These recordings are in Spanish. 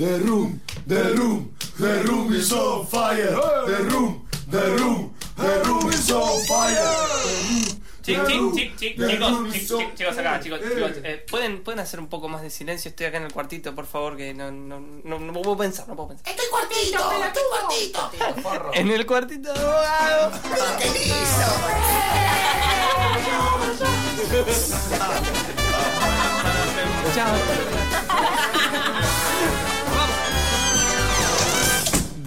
The room, the room, the room is on fire. The room, the room, the room is on fire. Chic, chic, chic, chic, chicos, chic, chic, chicos acá, chicos, chicos, eh, ¿pueden, pueden hacer un poco más de silencio, estoy acá en el cuartito, por favor, que no, no, no, no puedo pensar, no puedo pensar. Estoy cuartito, estoy cuartito. En el cuartito de abogado. ¿Pero qué hizo? Chao.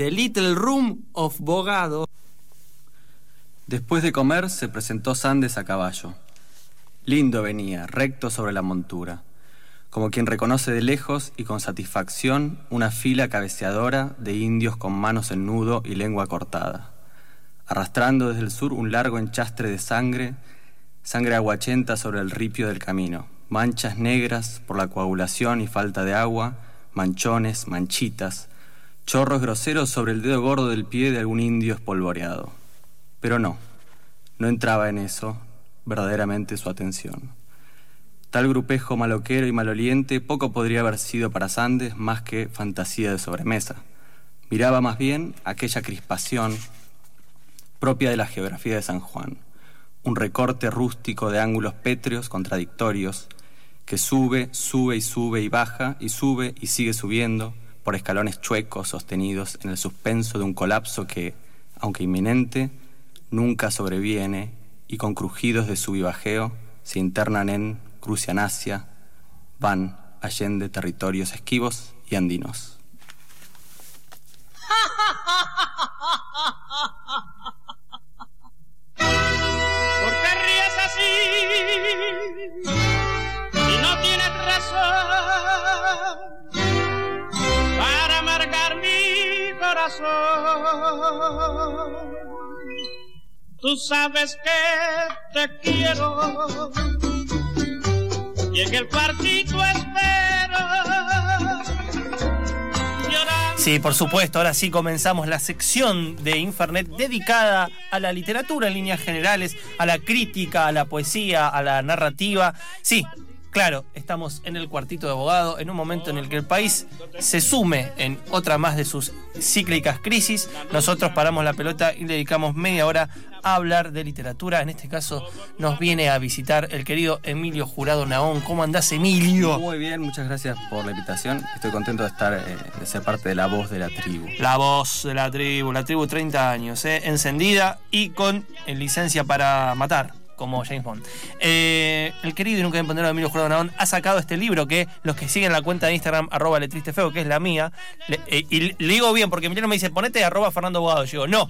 The Little Room of Bogado. Después de comer se presentó Sandes a caballo. Lindo venía, recto sobre la montura, como quien reconoce de lejos y con satisfacción una fila cabeceadora de indios con manos en nudo y lengua cortada, arrastrando desde el sur un largo enchastre de sangre, sangre aguachenta sobre el ripio del camino, manchas negras por la coagulación y falta de agua, manchones, manchitas, chorros groseros sobre el dedo gordo del pie de algún indio espolvoreado. Pero no, no entraba en eso verdaderamente su atención. Tal grupejo maloquero y maloliente poco podría haber sido para Sandes más que fantasía de sobremesa. Miraba más bien aquella crispación propia de la geografía de San Juan, un recorte rústico de ángulos pétreos contradictorios que sube, sube y sube y baja y sube y sigue subiendo por escalones chuecos sostenidos en el suspenso de un colapso que, aunque inminente, nunca sobreviene y con crujidos de sub y bajeo se internan en Crucianasia, van allende territorios esquivos y andinos. Tú sabes que te quiero y en el cuartito espero. Sí, por supuesto, ahora sí comenzamos la sección de Infernet dedicada a la literatura en líneas generales, a la crítica, a la poesía, a la narrativa. Sí, claro, estamos en el cuartito de abogado, en un momento en el que el país se sume en otra más de sus cíclicas crisis. Nosotros paramos la pelota y dedicamos media hora a hablar de literatura. En este caso nos viene a visitar el querido Emilio Jurado Naón. ¿Cómo andás, Emilio? Muy bien, muchas gracias por la invitación. Estoy contento de estar, eh, de ser parte de la voz de la tribu. La voz de la tribu, la tribu 30 años, ¿eh? encendida y con licencia para matar. Como James Bond. Eh, el querido y nunca bien ponderado Emilio Jurado ha sacado este libro que los que siguen la cuenta de Instagram, arroba letristefeo, que es la mía, eh, y le digo bien porque Emiliano me dice, ponete arroba Fernando Abogado. Yo digo, no,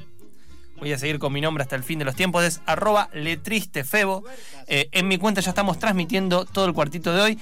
voy a seguir con mi nombre hasta el fin de los tiempos, es arroba letristefebo. Eh, en mi cuenta ya estamos transmitiendo todo el cuartito de hoy.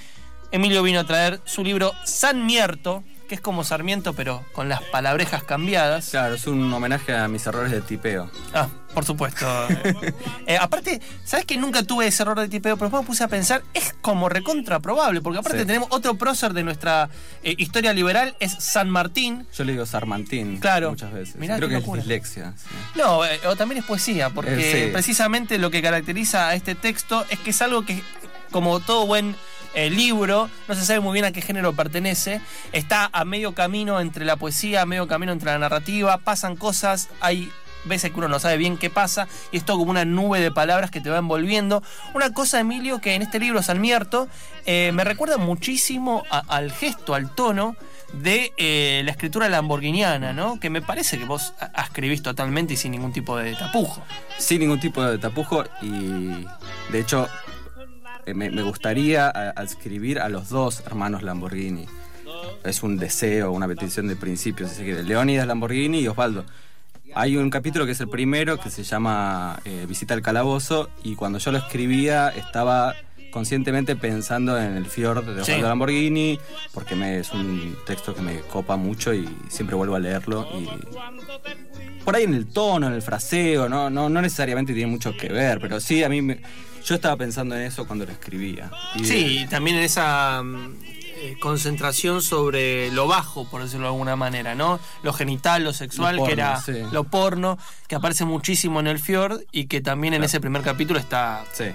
Emilio vino a traer su libro San Mierto, que es como Sarmiento, pero con las palabrejas cambiadas. Claro, es un homenaje a mis errores de tipeo. Ah, por supuesto. Eh, aparte, ¿sabes que nunca tuve ese error de tipeo? Pero después me puse a pensar, es como recontra probable, porque aparte Sí. tenemos otro prócer de nuestra eh, historia liberal, es San Martín. Yo le digo Sarmantín Claro. muchas veces. Mirá Creo que es dislexia. sí. No, eh, o también es poesía, porque Eh, sí. precisamente lo que caracteriza a este texto es que es algo que, como todo buen eh, libro, no se sabe muy bien a qué género pertenece, está a medio camino entre la poesía, a medio camino entre la narrativa, pasan cosas, hay veces que uno no sabe bien qué pasa, y es todo como una nube de palabras que te va envolviendo. Una cosa, Emilio, que en este libro, San Mierto, eh, me recuerda muchísimo al gesto, al tono de eh, la escritura lamborghiniana, ¿no? Que me parece que vos escribís totalmente y sin ningún tipo de tapujo. Sin ningún tipo de tapujo y de hecho me, me gustaría adscribir a los dos hermanos Lamborghini. Es un deseo, una petición de principio, si se quiere. Leónidas Lamborghini y Osvaldo. Hay un capítulo que es el primero que se llama eh, Visita al Calabozo y cuando yo lo escribía estaba conscientemente pensando en el Fjord de Sí. Osvaldo Lamborghini porque me, es un texto que me copa mucho y siempre vuelvo a leerlo y por ahí en el tono, en el fraseo, no, no, no necesariamente tiene mucho que ver, pero sí a mí me- yo estaba pensando en eso cuando lo escribía. Sí, y también en esa mm, eh, concentración sobre lo bajo, por decirlo de alguna manera, ¿no? Lo genital, lo sexual, Lo que era sí. lo porno, que aparece muchísimo en el Fjord y que también en ese primer capítulo está, Sí,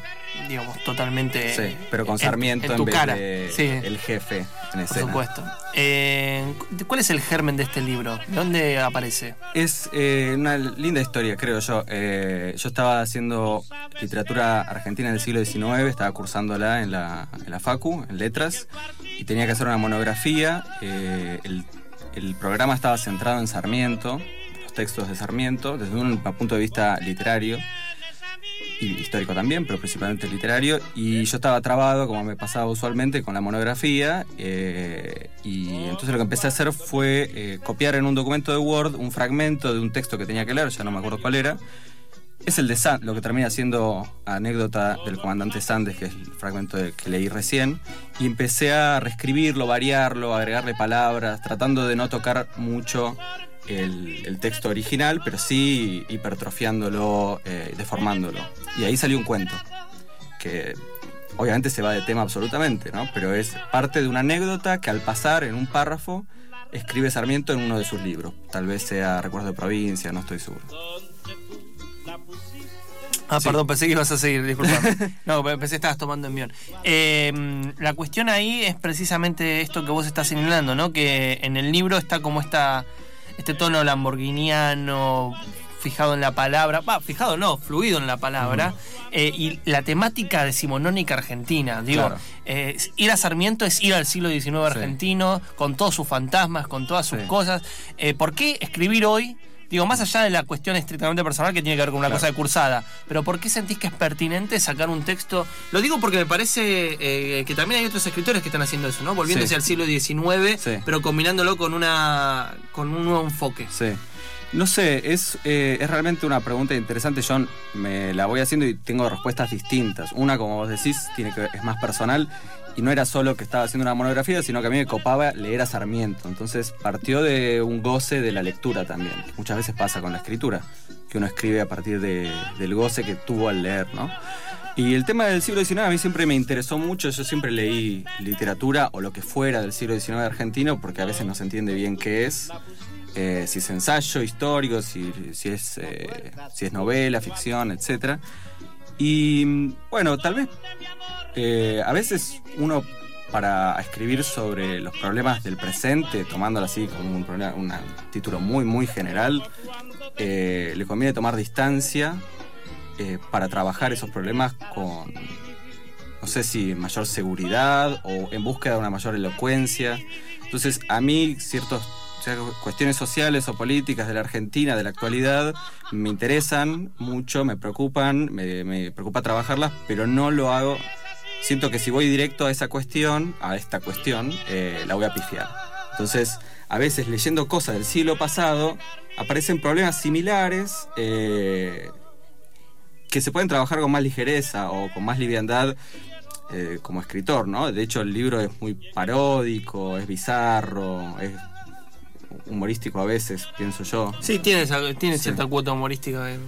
digamos, totalmente. sí, pero con en- Sarmiento en, en, tu vez cara. de Sí. el jefe en Por escena. supuesto. Eh, ¿Cuál es el germen de este libro? ¿De dónde aparece? Es eh, una linda historia, creo yo. Eh, yo estaba haciendo literatura argentina del siglo XIX, estaba cursándola en la, en la Facu, en letras, y tenía que hacer una monografía. Eh, el, el programa estaba centrado en Sarmiento, los textos de Sarmiento, desde un punto de vista literario y histórico también, pero principalmente literario. Y yo estaba trabado, como me pasaba usualmente, con la monografía. eh, y entonces lo que empecé a hacer fue eh, copiar en un documento de Word un fragmento de un texto que tenía que leer, ya no me acuerdo cuál era. Es el de Sand, lo que termina siendo anécdota del comandante Sandes, que es el fragmento que leí recién. Y empecé a reescribirlo, variarlo, agregarle palabras, tratando de no tocar mucho el, texto original, pero sí hipertrofiándolo, eh, deformándolo. Y ahí salió un cuento, que obviamente se va de tema absolutamente, ¿no? Pero es parte de una anécdota que al pasar en un párrafo escribe Sarmiento en uno de sus libros. Tal vez sea Recuerdos de Provincia, no estoy seguro. Ah, Sí. perdón, pensé que ibas a seguir, disculpame. No, pensé que estabas tomando envión. Eh, la cuestión ahí es precisamente esto que vos estás señalando, ¿no? Que en el libro está como esta, este tono lamborghiniano, fijado en la palabra, va, fijado no, fluido en la palabra, eh, y la temática decimonónica argentina, digo, Claro. eh, ir a Sarmiento es ir al siglo XIX argentino, con todos sus fantasmas, con todas sus Sí. cosas. Eh, ¿Por qué escribir hoy? Digo, más allá de la cuestión estrictamente personal que tiene que ver con una Claro. cosa de cursada, pero ¿por qué sentís que es pertinente sacar un texto? Lo digo porque me parece eh, que también hay otros escritores que están haciendo eso, ¿no? Volviéndose Sí. al siglo XIX, Sí. pero combinándolo con una con un nuevo enfoque. Sí. No sé, es, eh, es realmente una pregunta interesante. Yo me la voy haciendo y tengo respuestas distintas. Una, como vos decís, tiene que, es más personal y no era solo que estaba haciendo una monografía, sino que a mí me copaba leer a Sarmiento. Entonces partió de un goce de la lectura también. Muchas veces pasa con la escritura, que uno escribe a partir de- del goce que tuvo al leer, ¿no? Y el tema del siglo XIX a mí siempre me interesó mucho. Yo siempre leí literatura o lo que fuera del siglo XIX argentino, porque a veces no se entiende bien qué es. Eh, si es ensayo histórico, si, si es, eh, si es novela, ficción, etc. Y bueno, tal vez eh, a veces uno para escribir sobre los problemas del presente, tomándolo así como un, título muy, muy general, eh, le conviene tomar distancia eh, para trabajar esos problemas con, no sé si mayor seguridad o en búsqueda de una mayor elocuencia. Entonces, a mí ciertos cuestiones sociales o políticas de la Argentina, de la actualidad, me interesan mucho, me preocupan, me, me preocupa trabajarlas, pero no lo hago. Siento que si voy directo a esa cuestión, a esta cuestión, eh, la voy a pifiar. Entonces, a veces leyendo cosas del siglo pasado, aparecen problemas similares eh, que se pueden trabajar con más ligereza o con más liviandad eh, como escritor, ¿no? De hecho, el libro es muy paródico, es bizarro, es humorístico a veces, pienso yo. Sí, tiene, esa- tiene Sí. cierta cuota humorística. eh.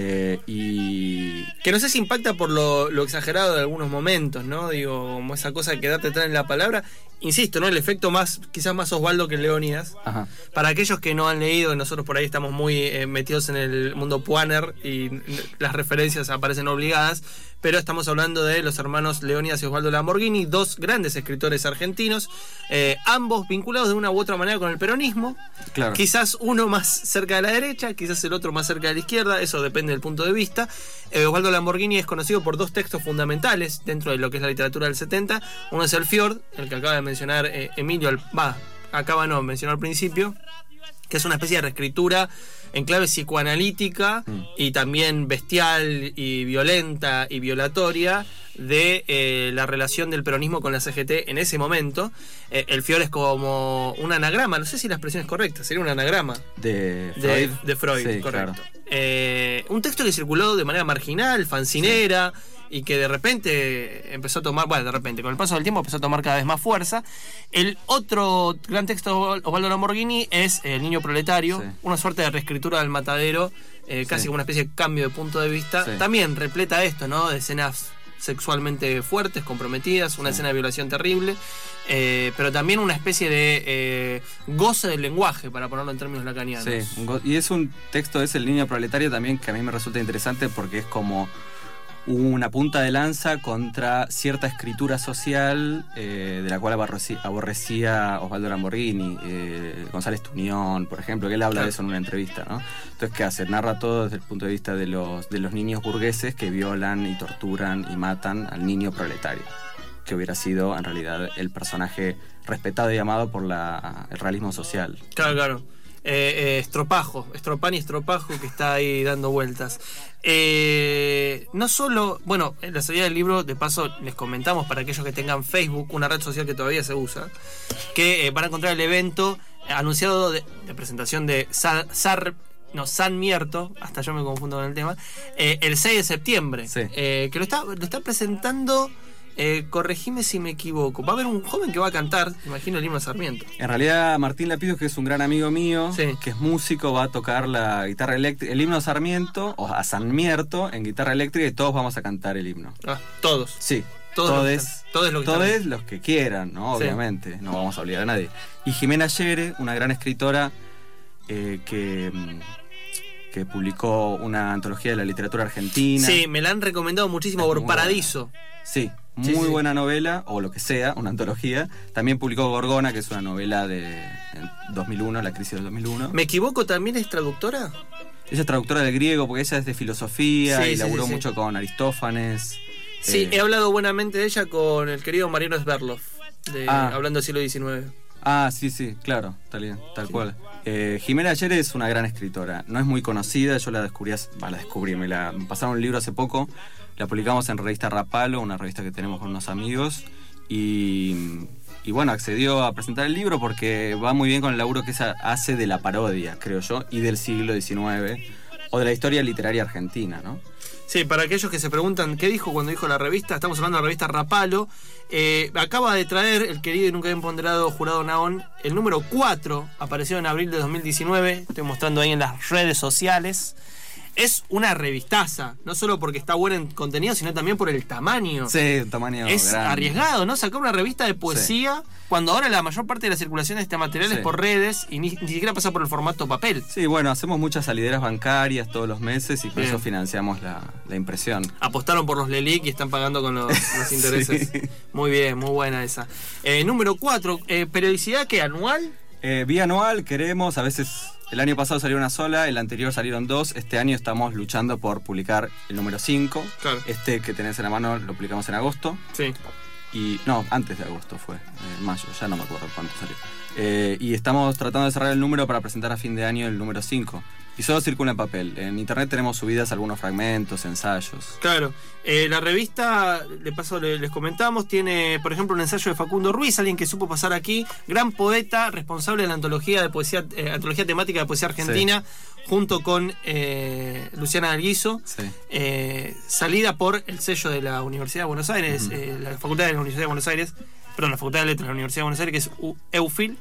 Eh, y Que no sé si impacta por lo, lo exagerado de algunos momentos, ¿no? Digo, como esa cosa de quedarte atrás en la palabra. Insisto, ¿no? El efecto más, quizás más Osvaldo que Leónidas. ajá, Para aquellos que no han leído, nosotros por ahí estamos muy eh, metidos en el mundo Puaner y las referencias aparecen obligadas, pero estamos hablando de los hermanos Leónidas y Osvaldo Lamborghini, dos grandes escritores argentinos, eh, ambos vinculados de una u otra manera con el peronismo, claro. Quizás uno más cerca de la derecha, quizás el otro más cerca de la izquierda, eso depende del punto de vista. Eh, Osvaldo Lamborghini es conocido por dos textos fundamentales dentro de lo que es la literatura del 70. Uno es el Fjord, el que acaba de mencionar eh, Emilio, va, acaba no, mencionó al principio, que es una especie de reescritura en clave psicoanalítica Mm. y también bestial y violenta y violatoria de eh, la relación del peronismo con la CGT en ese momento. Eh, el Fior es como un anagrama, no sé si la expresión es correcta, sería un anagrama de Freud. de Freud, Sí, correcto. claro. Eh, un texto que circuló de manera marginal, fancinera, y que de repente empezó a tomar, bueno, de repente, con el paso del tiempo empezó a tomar cada vez más fuerza. El otro gran texto de Osvaldo Lamborghini es El niño proletario, Sí. una suerte de reescritura del matadero, eh, casi Sí. como una especie de cambio de punto de vista. Sí. También repleta esto, ¿no? De escenas sexualmente fuertes, comprometidas, una escena de violación terrible, eh, pero también una especie de eh, goce del lenguaje, para ponerlo en términos lacanianos. Sí, y es un texto, es el niño proletario también que a mí me resulta interesante porque es como una punta de lanza contra cierta escritura social eh, de la cual aborrecía Osvaldo Lamborghini, eh, González Tuñón, por ejemplo, que él habla de eso en una entrevista, ¿no? Entonces, ¿qué hace? Narra todo desde el punto de vista de los, de los niños burgueses que violan y torturan y matan al niño proletario, que hubiera sido en realidad el personaje respetado y amado por la, el realismo social. Claro, claro. Eh, eh, estropajo, Estropani Estropajo que está ahí dando vueltas. Eh, no solo, bueno, en la salida del libro, de paso les comentamos para aquellos que tengan Facebook, una red social que todavía se usa, que eh, van a encontrar el evento anunciado de, de presentación de Sa- Sar, no, San Mierto, hasta yo me confundo con el tema, eh, el 6 de septiembre, Sí. que lo está, lo está presentando, eh, corregime si me equivoco, va a haber un joven que va a cantar, imagino el himno de Sarmiento. En realidad, Martín Lapido, que es un gran amigo mío, Sí. que es músico, va a tocar la guitarra eléctrica, el himno Sarmiento, o a San Mierto, en guitarra eléctrica, y todos vamos a cantar el himno. Ah, todos. Sí, Todos los que todes, todos los que todes los que quieran, ¿no? Sí. Obviamente, no vamos a obligar a nadie. Y Jimena Yere, una gran escritora eh, que, mm, que publicó una antología de la literatura argentina. Sí, me la han recomendado muchísimo Es por buena. Paradiso. Sí, muy sí. buena novela, o lo que sea, una antología. También publicó Gorgona, que es una novela de en 2001, la crisis del 2001. ¿Me equivoco también es traductora? Ella es traductora del griego porque ella es de filosofía Sí, y sí, laburó sí, sí. mucho con Aristófanes. Sí, Eh, he hablado buenamente de ella con el querido Mariano Sverlov, de, Ah. hablando del siglo XIX. Ah, sí, sí, claro, tal, bien, tal cual. Eh, Jimena Ayer es una gran escritora. No es muy conocida, yo la descubrí, hace- bah, la descubrí, me la me pasaron un libro hace poco. La publicamos en revista Rapalo, una revista que tenemos con unos amigos. Y, bueno, accedió a presentar el libro porque va muy bien con el laburo que ella hace de la parodia, creo yo, y del siglo XIX, o de la historia literaria argentina, ¿no? Sí, para aquellos que se preguntan qué dijo cuando dijo la revista, estamos hablando de la revista Rapalo. Eh, acaba de traer el querido y nunca bien ponderado jurado Naón, el número 4, apareció en abril de 2019, estoy mostrando ahí en las redes sociales. Es una revistaza, no solo porque está buena en contenido, sino también por el tamaño. Sí, un tamaño es grande. arriesgado, ¿no? Sacar una revista de poesía cuando ahora la mayor parte de la circulación de este material es por redes y ni, ni siquiera pasa por el formato papel. Sí, bueno, hacemos muchas salideras bancarias todos los meses y por Bien. eso financiamos la, la impresión. Apostaron por los Lelic y están pagando con los, los intereses. Sí. Muy bien, muy buena esa. Eh, número 4, periodicidad que anual. Eh, vía anual queremos, a veces el año pasado salió una sola, el anterior salieron dos, este año estamos luchando por publicar el número 5. Claro. Este que tenés en la mano lo publicamos en agosto. Sí. Y no, antes de agosto fue, en mayo, ya no me acuerdo cuánto salió. Eh, y estamos tratando de cerrar el número para presentar a fin de año el número 5. Y solo circula en papel. En internet tenemos subidas algunos fragmentos, ensayos. Claro, eh, la revista, de paso le- les comentamos, tiene, por ejemplo, un ensayo de Facundo Ruiz, alguien que supo pasar aquí, gran poeta, responsable de la antología de poesía, eh, antología temática de poesía argentina, junto con eh, Luciana Alguizo, Sí. eh, salida por el sello de la Universidad de Buenos Aires, eh, la Facultad de la Universidad de Buenos Aires, perdón, la Facultad de Letras de la Universidad de Buenos Aires, que es U- EUFIL.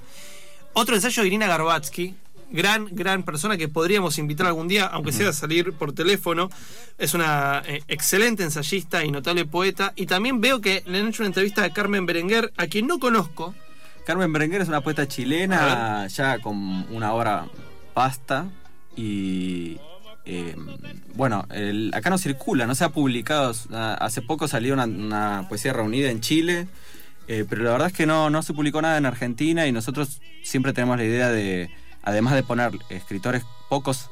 Otro ensayo de Irina Garbatsky, gran, gran persona que podríamos invitar algún día, aunque sea a salir por teléfono. Es una eh, excelente ensayista y notable poeta. Y también veo que le han hecho una entrevista a Carmen Berenguer, a quien no conozco. Carmen Berenguer es una poeta chilena, ya con una obra pasta. Y eh, bueno, el- acá no circula, no se ha publicado. Ah, Hace poco salió una, una poesía reunida en Chile, eh, pero la verdad es que no, no se publicó nada en Argentina y nosotros siempre tenemos la idea de, además de poner escritores pocos,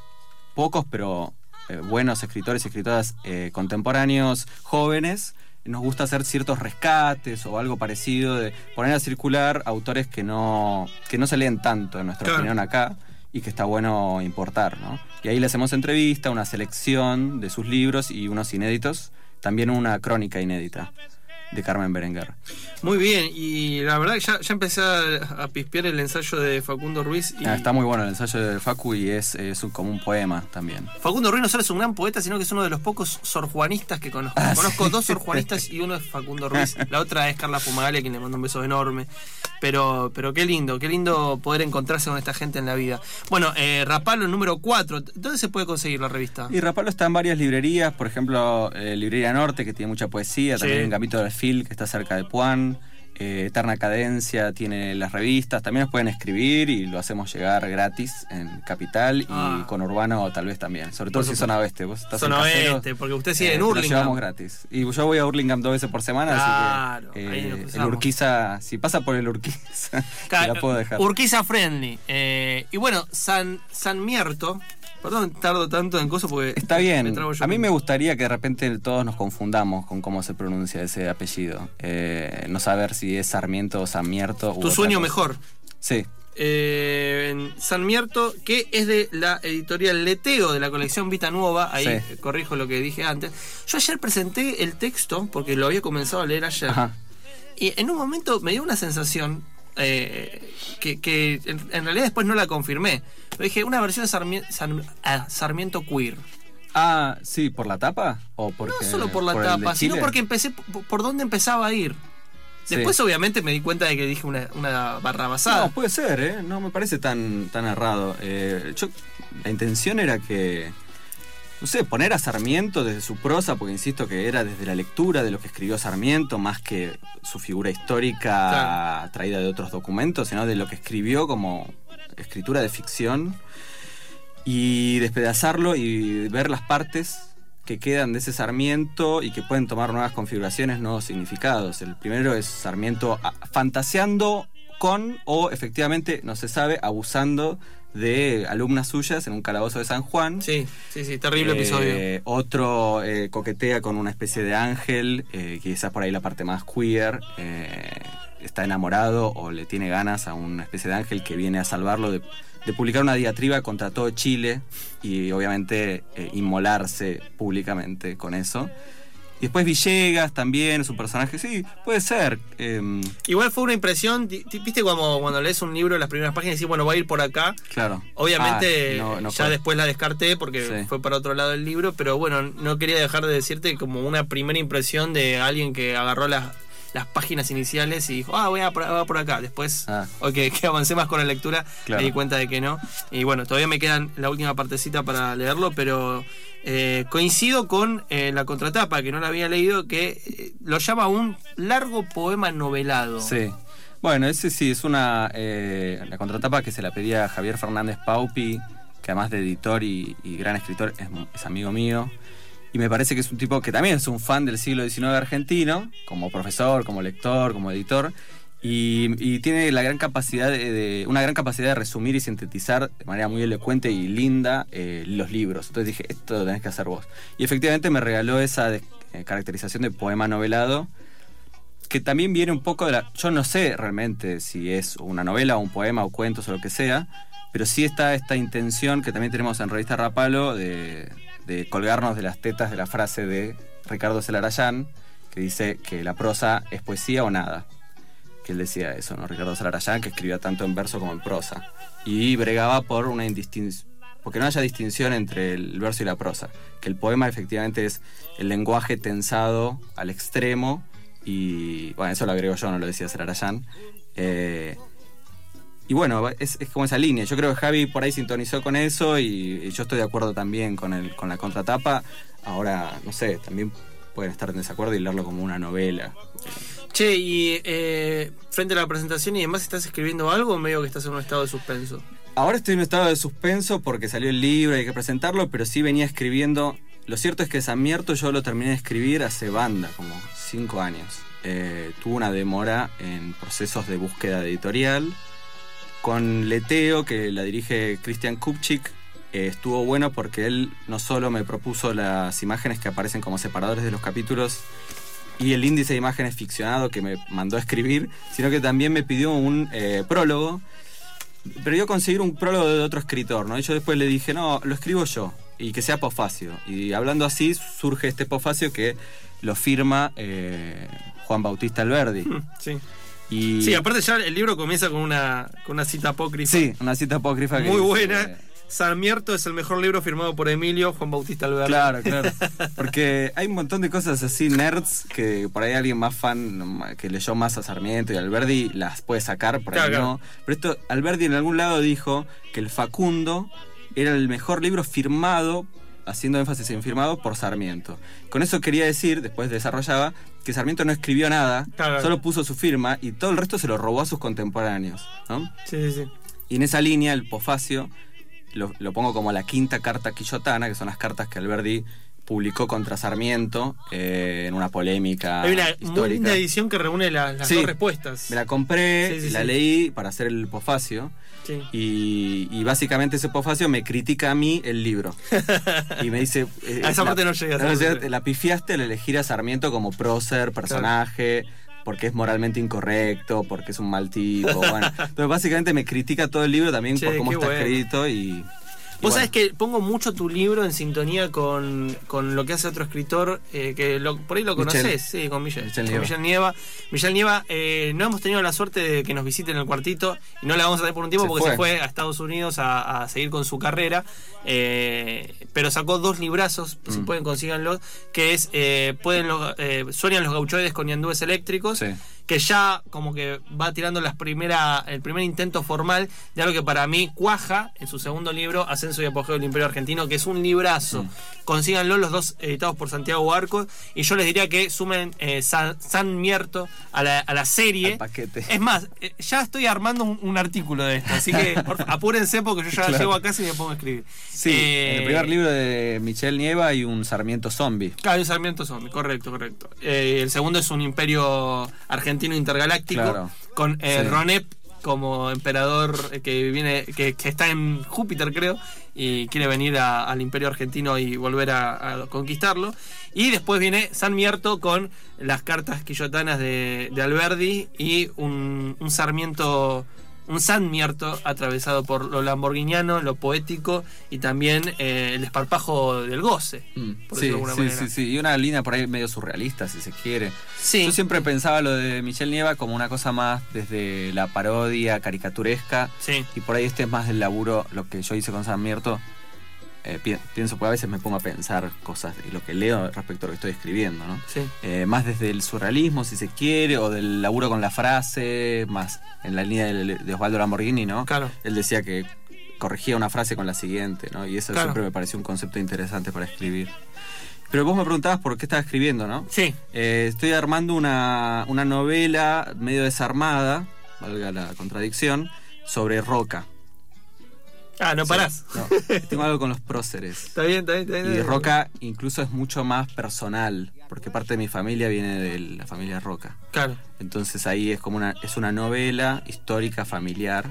pocos pero eh, buenos escritores y escritoras eh, contemporáneos, jóvenes, nos gusta hacer ciertos rescates o algo parecido, de poner a circular autores que no, que no se leen tanto, en nuestra Claro. opinión, acá y que está bueno importar, ¿no? Y ahí le hacemos entrevista, una selección de sus libros y unos inéditos, también una crónica inédita. De Carmen Berenguer. Muy bien, y la verdad que ya, ya empecé a, a pispear el ensayo de Facundo Ruiz. Y Ah, está muy bueno el ensayo de Facu y es, es un- como un poema también. Facundo Ruiz no solo es un gran poeta, sino que es uno de los pocos sorjuanistas que conozco. Ah, conozco sí. dos sorjuanistas y uno es Facundo Ruiz. La otra es Carla Fumagalli, a quien le mando un beso enorme. Pero, pero qué lindo, qué lindo poder encontrarse con esta gente en la vida. Bueno, eh, Rapalo, número 4. ¿Dónde se puede conseguir la revista? Y Rapalo está en varias librerías, por ejemplo, eh, Librería Norte, que tiene mucha poesía, Sí. también Gambito del Fil, que está cerca de Puan, eh, Eterna Cadencia, tiene las revistas, también nos pueden escribir y lo hacemos llegar gratis en Capital y Ah. con Urbano tal vez también, sobre todo si zona oeste. Vos estás Zona oeste, porque usted sigue eh, en te lo llevamos gratis. Y yo voy a Hurlingham dos veces por semana, Claro, así que eh, el. Urquiza, si pasa por el Urquiza, Ca- la puedo dejar. Urquiza Friendly. Eh, y bueno, San, San Mierto. Perdón, tardo tanto en cosas porque. Está bien. A mí me gustaría que de repente todos nos confundamos con cómo se pronuncia ese apellido. Eh, no saber si es Sarmiento o Samierto. Tu sueño mejor. Sí. Eh, en San Mierto, que es de la editorial Leteo de la colección Vita Nuova. Ahí Sí. corrijo lo que dije antes. Yo ayer presenté el texto, porque lo había comenzado a leer ayer. Ajá. Y en un momento me dio una sensación eh, que, que en, en realidad después no la confirmé. Pero dije, una versión de ah, Sarmiento Queer. Ah, sí, ¿por la tapa? ¿O porque, No solo por la tapa, sino porque empecé por, dónde empezaba a ir. Sí. Después, obviamente, me di cuenta de que dije una, una barra basada. No, puede ser, ¿eh? No me parece tan, tan errado. Eh, yo, la intención era que, no sé, poner a Sarmiento desde su prosa, porque insisto que era desde la lectura de lo que escribió Sarmiento, más que su figura histórica Claro. traída de otros documentos, sino de lo que escribió como escritura de ficción, y despedazarlo y ver las partes que quedan de ese Sarmiento y que pueden tomar nuevas configuraciones, nuevos significados. El primero es Sarmiento ah, fantaseando con o efectivamente, no se sabe, abusando de alumnas suyas en un calabozo de San Juan. Sí, sí, sí, terrible Eh, episodio. Otro eh, coquetea con una especie de ángel, eh, quizás por ahí la parte más queer. eh, está enamorado o le tiene ganas a una especie de ángel que viene a salvarlo de, de publicar una diatriba contra todo Chile y obviamente eh, inmolarse públicamente con eso. Y después Villegas también es un personaje, sí, puede ser. em, Igual fue una impresión, viste como cuando lees un libro las primeras páginas y decís, bueno, va a ir por acá. claro. Obviamente Ah, no- no ya fue. después la descarté porque Sí. fue para otro lado del libro, pero bueno, no quería dejar de decirte como una primera impresión de alguien que agarró las, las páginas iniciales y dijo, ah, voy a por, acá. Después, Ah. o que, avancé más con la lectura, Claro. me di cuenta de que no. Y bueno, todavía me quedan la última partecita para leerlo, pero eh, coincido con eh, la contratapa, que no la había leído, que eh, lo llama un largo poema novelado. Sí. Bueno, ese sí es una. la contratapa que se la pedía Javier Fernández Paupi, que además de editor y, y gran escritor, es, es amigo mío. Y me parece que es un tipo que también es un fan del siglo XIX argentino, como profesor, como lector, como editor. Y, tiene la gran capacidad de, una gran capacidad de resumir y sintetizar de manera muy elocuente y linda eh, los libros. Entonces dije, esto lo tenés que hacer vos. Y efectivamente me regaló esa eh, caracterización de poema novelado que también viene un poco de la... Yo no sé realmente si es una novela o un poema o cuentos o lo que sea, pero sí está esta intención que también tenemos en Revista Rapalo de, de colgarnos de las tetas de la frase de Ricardo Celarayán, que dice que la prosa es poesía o nada. Que él decía eso, ¿no? Ricardo Celarayán, que escribía tanto en verso como en prosa. Y bregaba por una indistinción porque no haya distinción entre el verso y la prosa. Que el poema efectivamente es el lenguaje tensado al extremo y bueno, eso lo agrego yo, no lo decía Celarayán. Eh, y bueno, es, es como esa línea. Yo creo que Javi por ahí sintonizó con eso y, y yo estoy de acuerdo también con, el, con la contratapa. Ahora, no sé, también pueden estar en desacuerdo y leerlo como una novela. Che, y eh, frente a la presentación y demás, ¿estás escribiendo algo o medio que estás en un estado de suspenso? Ahora estoy en un estado de suspenso porque salió el libro y hay que presentarlo, pero sí venía escribiendo. Lo cierto es que San Mierto yo lo terminé de escribir hace banda, como cinco años. Eh, tuvo una demora en procesos de búsqueda editorial. Con Leteo, que la dirige Christian Kupchik, eh, estuvo bueno porque él no solo me propuso las imágenes que aparecen como separadores de los capítulos y el índice de imágenes ficcionado que me mandó a escribir, sino que también me pidió un eh, prólogo pero yo conseguir un prólogo de otro escritor, ¿no? Y yo después le dije, no, lo escribo yo, y que sea posfacio. Y hablando así, surge este posfacio que lo firma eh, Juan Bautista Alberdi. Sí. Y, Sí, aparte ya el libro comienza con una, con una cita apócrifa. Sí, una cita apócrifa que Muy dice- buena. Sarmiento es el mejor libro firmado por Emilio Juan Bautista Alberti. Claro, claro. Porque hay un montón de cosas así, nerds, que por ahí alguien más fan, que leyó más a Sarmiento y Alberdi, las puede sacar, por ahí Claro, no. Pero esto, Alberdi en algún lado dijo que el Facundo era el mejor libro firmado, haciendo énfasis en firmado, por Sarmiento. Con eso quería decir, después desarrollaba, que Sarmiento no escribió nada, Claro. solo puso su firma y todo el resto se lo robó a sus contemporáneos, ¿no? Sí, sí, sí. Y en esa línea, el pofacio, lo, lo pongo como la quinta carta quillotana, que son las cartas que Alberdi publicó contra Sarmiento eh, en una polémica Hay una muy histórica. linda edición que reúne la- las Sí. dos respuestas. Me la compré, Sí, sí, la leí para hacer el pofacio. Y, y básicamente ese pofacio me critica a mí el libro. y me dice... eh, A esa la- parte no esa no llegué. La pifiaste al elegir a Sarmiento como prócer, personaje, porque es moralmente incorrecto, porque es un mal tipo. bueno. Entonces básicamente me critica todo el libro también Che, por cómo está bueno. escrito y... Vos bueno. sabés que pongo mucho tu libro en sintonía con, con lo que hace otro escritor, eh, que lo- por ahí lo conocés, sí, con Michel. Michel con Nieva. Michel Nieva. Michel Nieva, eh, no hemos tenido la suerte de que nos visite en el cuartito y no la vamos a tener por un tiempo Se porque fue. se fue a Estados Unidos a, a seguir con su carrera, eh, pero sacó dos librazos, si Mm. pueden consíganlos, que es pueden los, eh, Sueñan los gauchoides con ñandúes eléctricos. Sí. Que ya como que va tirando las primera, el primer intento formal de algo que para mí cuaja en su segundo libro, Ascenso y Apogeo del Imperio Argentino, que es un librazo. Mm. Consíganlo los dos editados por Santiago Arcos y yo les diría que sumen eh, San, San Mierto a la, a la serie. Al paquete. Es más, eh, ya estoy armando un, un artículo de esto, así que por apúrense porque yo ya Claro. llego a casa y me pongo a escribir. Sí, Eh, en el primer libro de Michel Nieva hay un Sarmiento zombie. Claro, un Sarmiento Zombie, correcto, correcto. Eh, el segundo es un imperio argentino intergaláctico Claro. con eh, Sí. Ronep como emperador que viene que, que está en Júpiter creo y quiere venir a- al imperio argentino y volver a, a conquistarlo y después viene San Mierto con las cartas quillotanas de, de Alberdi y un, un Sarmiento un San Mierto atravesado por lo lamborghiniano, lo poético y también eh, el esparpajo del goce. por Sí, decirlo de alguna sí, manera. sí, sí. Y una línea por ahí medio surrealista, si se quiere. Sí. Yo siempre pensaba lo de Michel Nieva como una cosa más desde la parodia caricaturesca. Sí. Y por ahí este es más del laburo, lo que yo hice con Sarmiento. Eh, pi- pienso, porque a veces me pongo a pensar cosas de lo que leo respecto a lo que estoy escribiendo, ¿no? Sí. Eh, más desde el surrealismo, si se quiere, o del laburo con la frase, más en la línea de, de Osvaldo Lamborghini, ¿no? Claro. Él decía que corregía una frase con la siguiente, ¿no? Y eso Claro. siempre me pareció un concepto interesante para escribir. Pero vos me preguntabas por qué estaba escribiendo, ¿no? Sí. Eh, estoy armando una, una novela medio desarmada, valga la contradicción, sobre Roca. Ah, no parás. No, tengo algo con los próceres. Está bien, está bien, está bien. Y Roca incluso es mucho más personal, porque parte de mi familia viene de la familia Roca. Claro. Entonces ahí es como una, es una novela histórica familiar,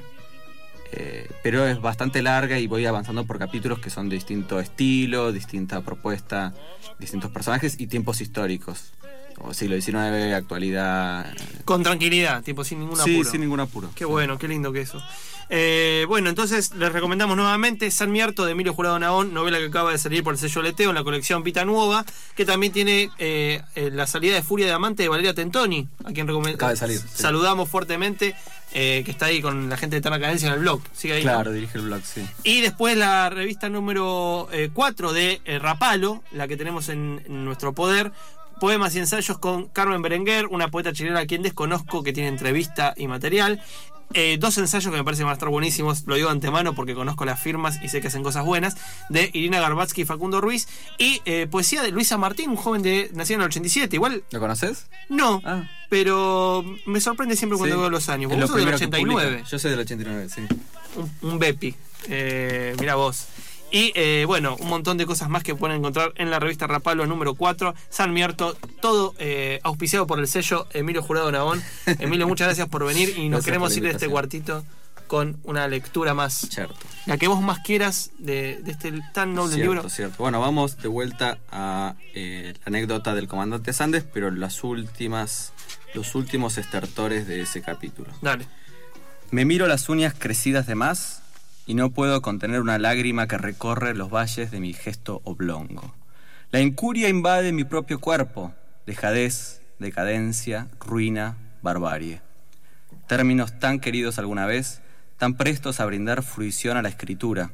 eh, pero es bastante larga y voy avanzando por capítulos que son de distinto estilo, distinta propuesta, distintos personajes y tiempos históricos. O siglo XIX, actualidad. Con tranquilidad, tipo sin ningún sí, apuro. sin ningún apuro. Qué bueno, qué lindo que eso. Eh, bueno, entonces les recomendamos nuevamente San Mierto de Emilio Jurado Naón, novela que acaba de salir por el sello Leteo en la colección Vita Nuova, que también tiene eh, eh, la salida de Furia de Amante de Valeria Tentoni, a quien. Acaba de salir, sí. Saludamos fuertemente, eh, que está ahí con la gente de Tana Cadencia en el blog. Sigue ahí. ¿no? Claro, dirige el blog, sí. Y después la revista número 4 de Rapalo, la que tenemos en, en nuestro poder. Poemas y ensayos con Carmen Berenguer, una poeta chilena a quien desconozco que tiene entrevista y material. Eh, dos ensayos que me parecen van a estar buenísimos, lo digo de antemano porque conozco las firmas y sé que hacen cosas buenas, de Irina Garbatsky y Facundo Ruiz. Y eh, poesía de Luisa Martín, un joven de nacido en el 87. Igual ¿Lo conoces? no, Ah. pero me sorprende siempre cuando Sí. veo los años. Vos sos del primero que 89 publica. Yo soy del 89, sí. un, un Bepi. Eh, mira vos. Y eh, bueno, un montón de cosas más que pueden encontrar en la revista Rapalo número 4, San Mierto, todo eh, auspiciado por el sello Emilio Jurado Navón. Emilio, muchas gracias por venir y nos Gracias queremos ir de este cuartito con una lectura más. Cierto. La que vos más quieras de, de este tan noble Cierto, libro. cierto. Bueno, vamos de vuelta a eh, la anécdota del comandante Sandes, pero las últimas, los últimos estertores de ese capítulo. Dale. Me miro las uñas crecidas de más y no puedo contener una lágrima que recorre los valles de mi gesto oblongo. La incuria invade mi propio cuerpo, dejadez decadencia, ruina, barbarie. Términos tan queridos alguna vez, tan prestos a brindar fruición a la escritura.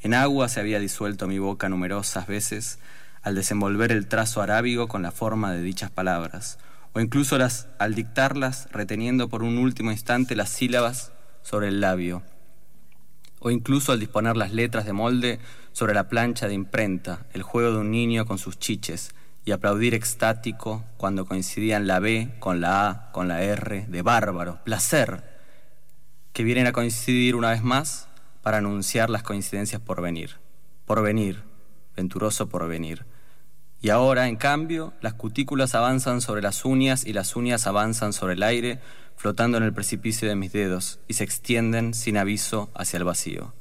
En agua se había disuelto mi boca numerosas veces al desenvolver el trazo arábigo con la forma de dichas palabras, o incluso las, al dictarlas reteniendo por un último instante las sílabas sobre el labio, o incluso al disponer las letras de molde sobre la plancha de imprenta, el juego de un niño con sus chiches, y aplaudir extático cuando coincidían la B con la A, con la R, de bárbaro, placer, que vienen a coincidir una vez más para anunciar las coincidencias por venir, por venir, venturoso por venir. Y ahora, en cambio, las cutículas avanzan sobre las uñas y las uñas avanzan sobre el aire, flotando en el precipicio de mis dedos, y se extienden sin aviso hacia el vacío.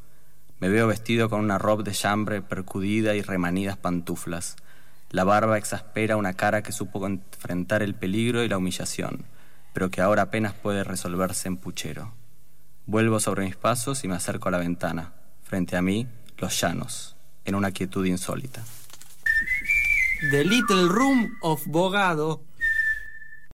Me veo vestido con una robe de chambre percudida y remanidas pantuflas. La barba exaspera una cara que supo enfrentar el peligro y la humillación, pero que ahora apenas puede resolverse en puchero. Vuelvo sobre mis pasos y me acerco a la ventana. Frente a mí, los llanos, en una quietud insólita. The Little Room of Bogado